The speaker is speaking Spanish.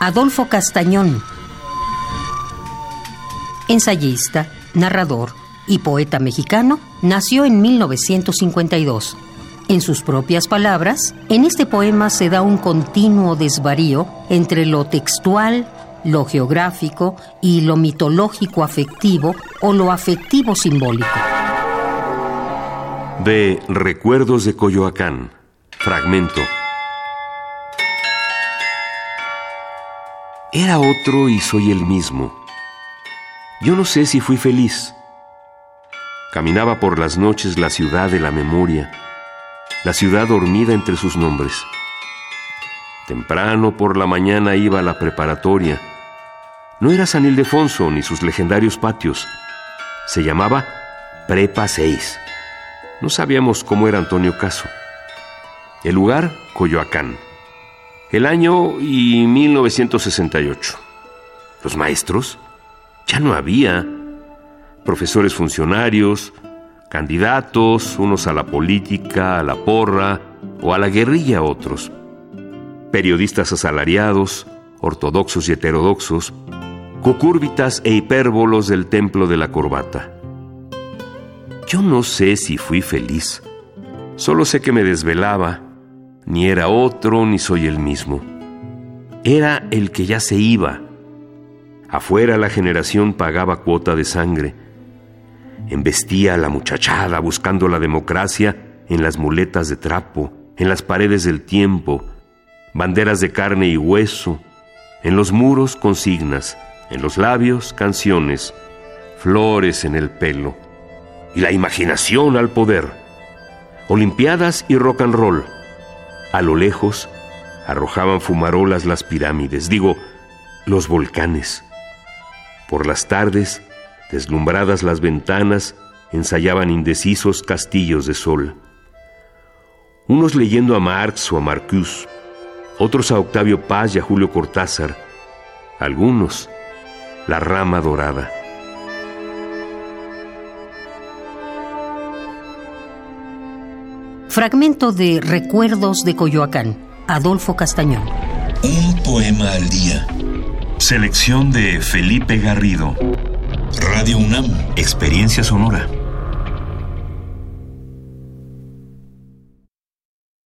Adolfo Castañón, ensayista, narrador y poeta mexicano, nació en 1952. En sus propias palabras, en este poema se da un continuo desvarío entre lo textual, lo geográfico y lo mitológico afectivo o lo afectivo simbólico. De Recuerdos de Coyoacán, fragmento. Era otro y soy el mismo. Yo no sé si fui feliz. Caminaba por las noches la ciudad de la memoria la ciudad dormida entre sus nombres. Temprano por la mañana iba a la preparatoria. No era San Ildefonso ni sus legendarios patios. Se llamaba Prepa 6. No sabíamos cómo era Antonio Caso. El lugar, Coyoacán. El año y 1968. Los maestros ya no había. Profesores funcionarios, candidatos, unos a la política, a la porra o a la guerrilla otros, periodistas asalariados, ortodoxos y heterodoxos, cocúrbitas e hipérbolos del templo de la corbata. Yo no sé si fui feliz, solo sé que me desvelaba, ni era otro ni soy el mismo. Era el que ya se iba. Afuera la generación pagaba cuota de sangre, Embestía a la muchachada buscando la democracia en las muletas de trapo, en las paredes del tiempo, banderas de carne y hueso, en los muros consignas, en los labios canciones, flores en el pelo, y la imaginación al poder, olimpiadas y rock and roll. A lo lejos arrojaban fumarolas las pirámides, digo, los volcanes. Por las tardes, Deslumbradas las ventanas, ensayaban indecisos castillos de sol. Unos leyendo a Marx o a Marcuse, otros a Octavio Paz y a Julio Cortázar, algunos la rama dorada. Fragmento de Recuerdos de Coyoacán, Adolfo Castañón. Un poema al día. Selección de Felipe Garrido. Radio UNAM. Experiencia sonora.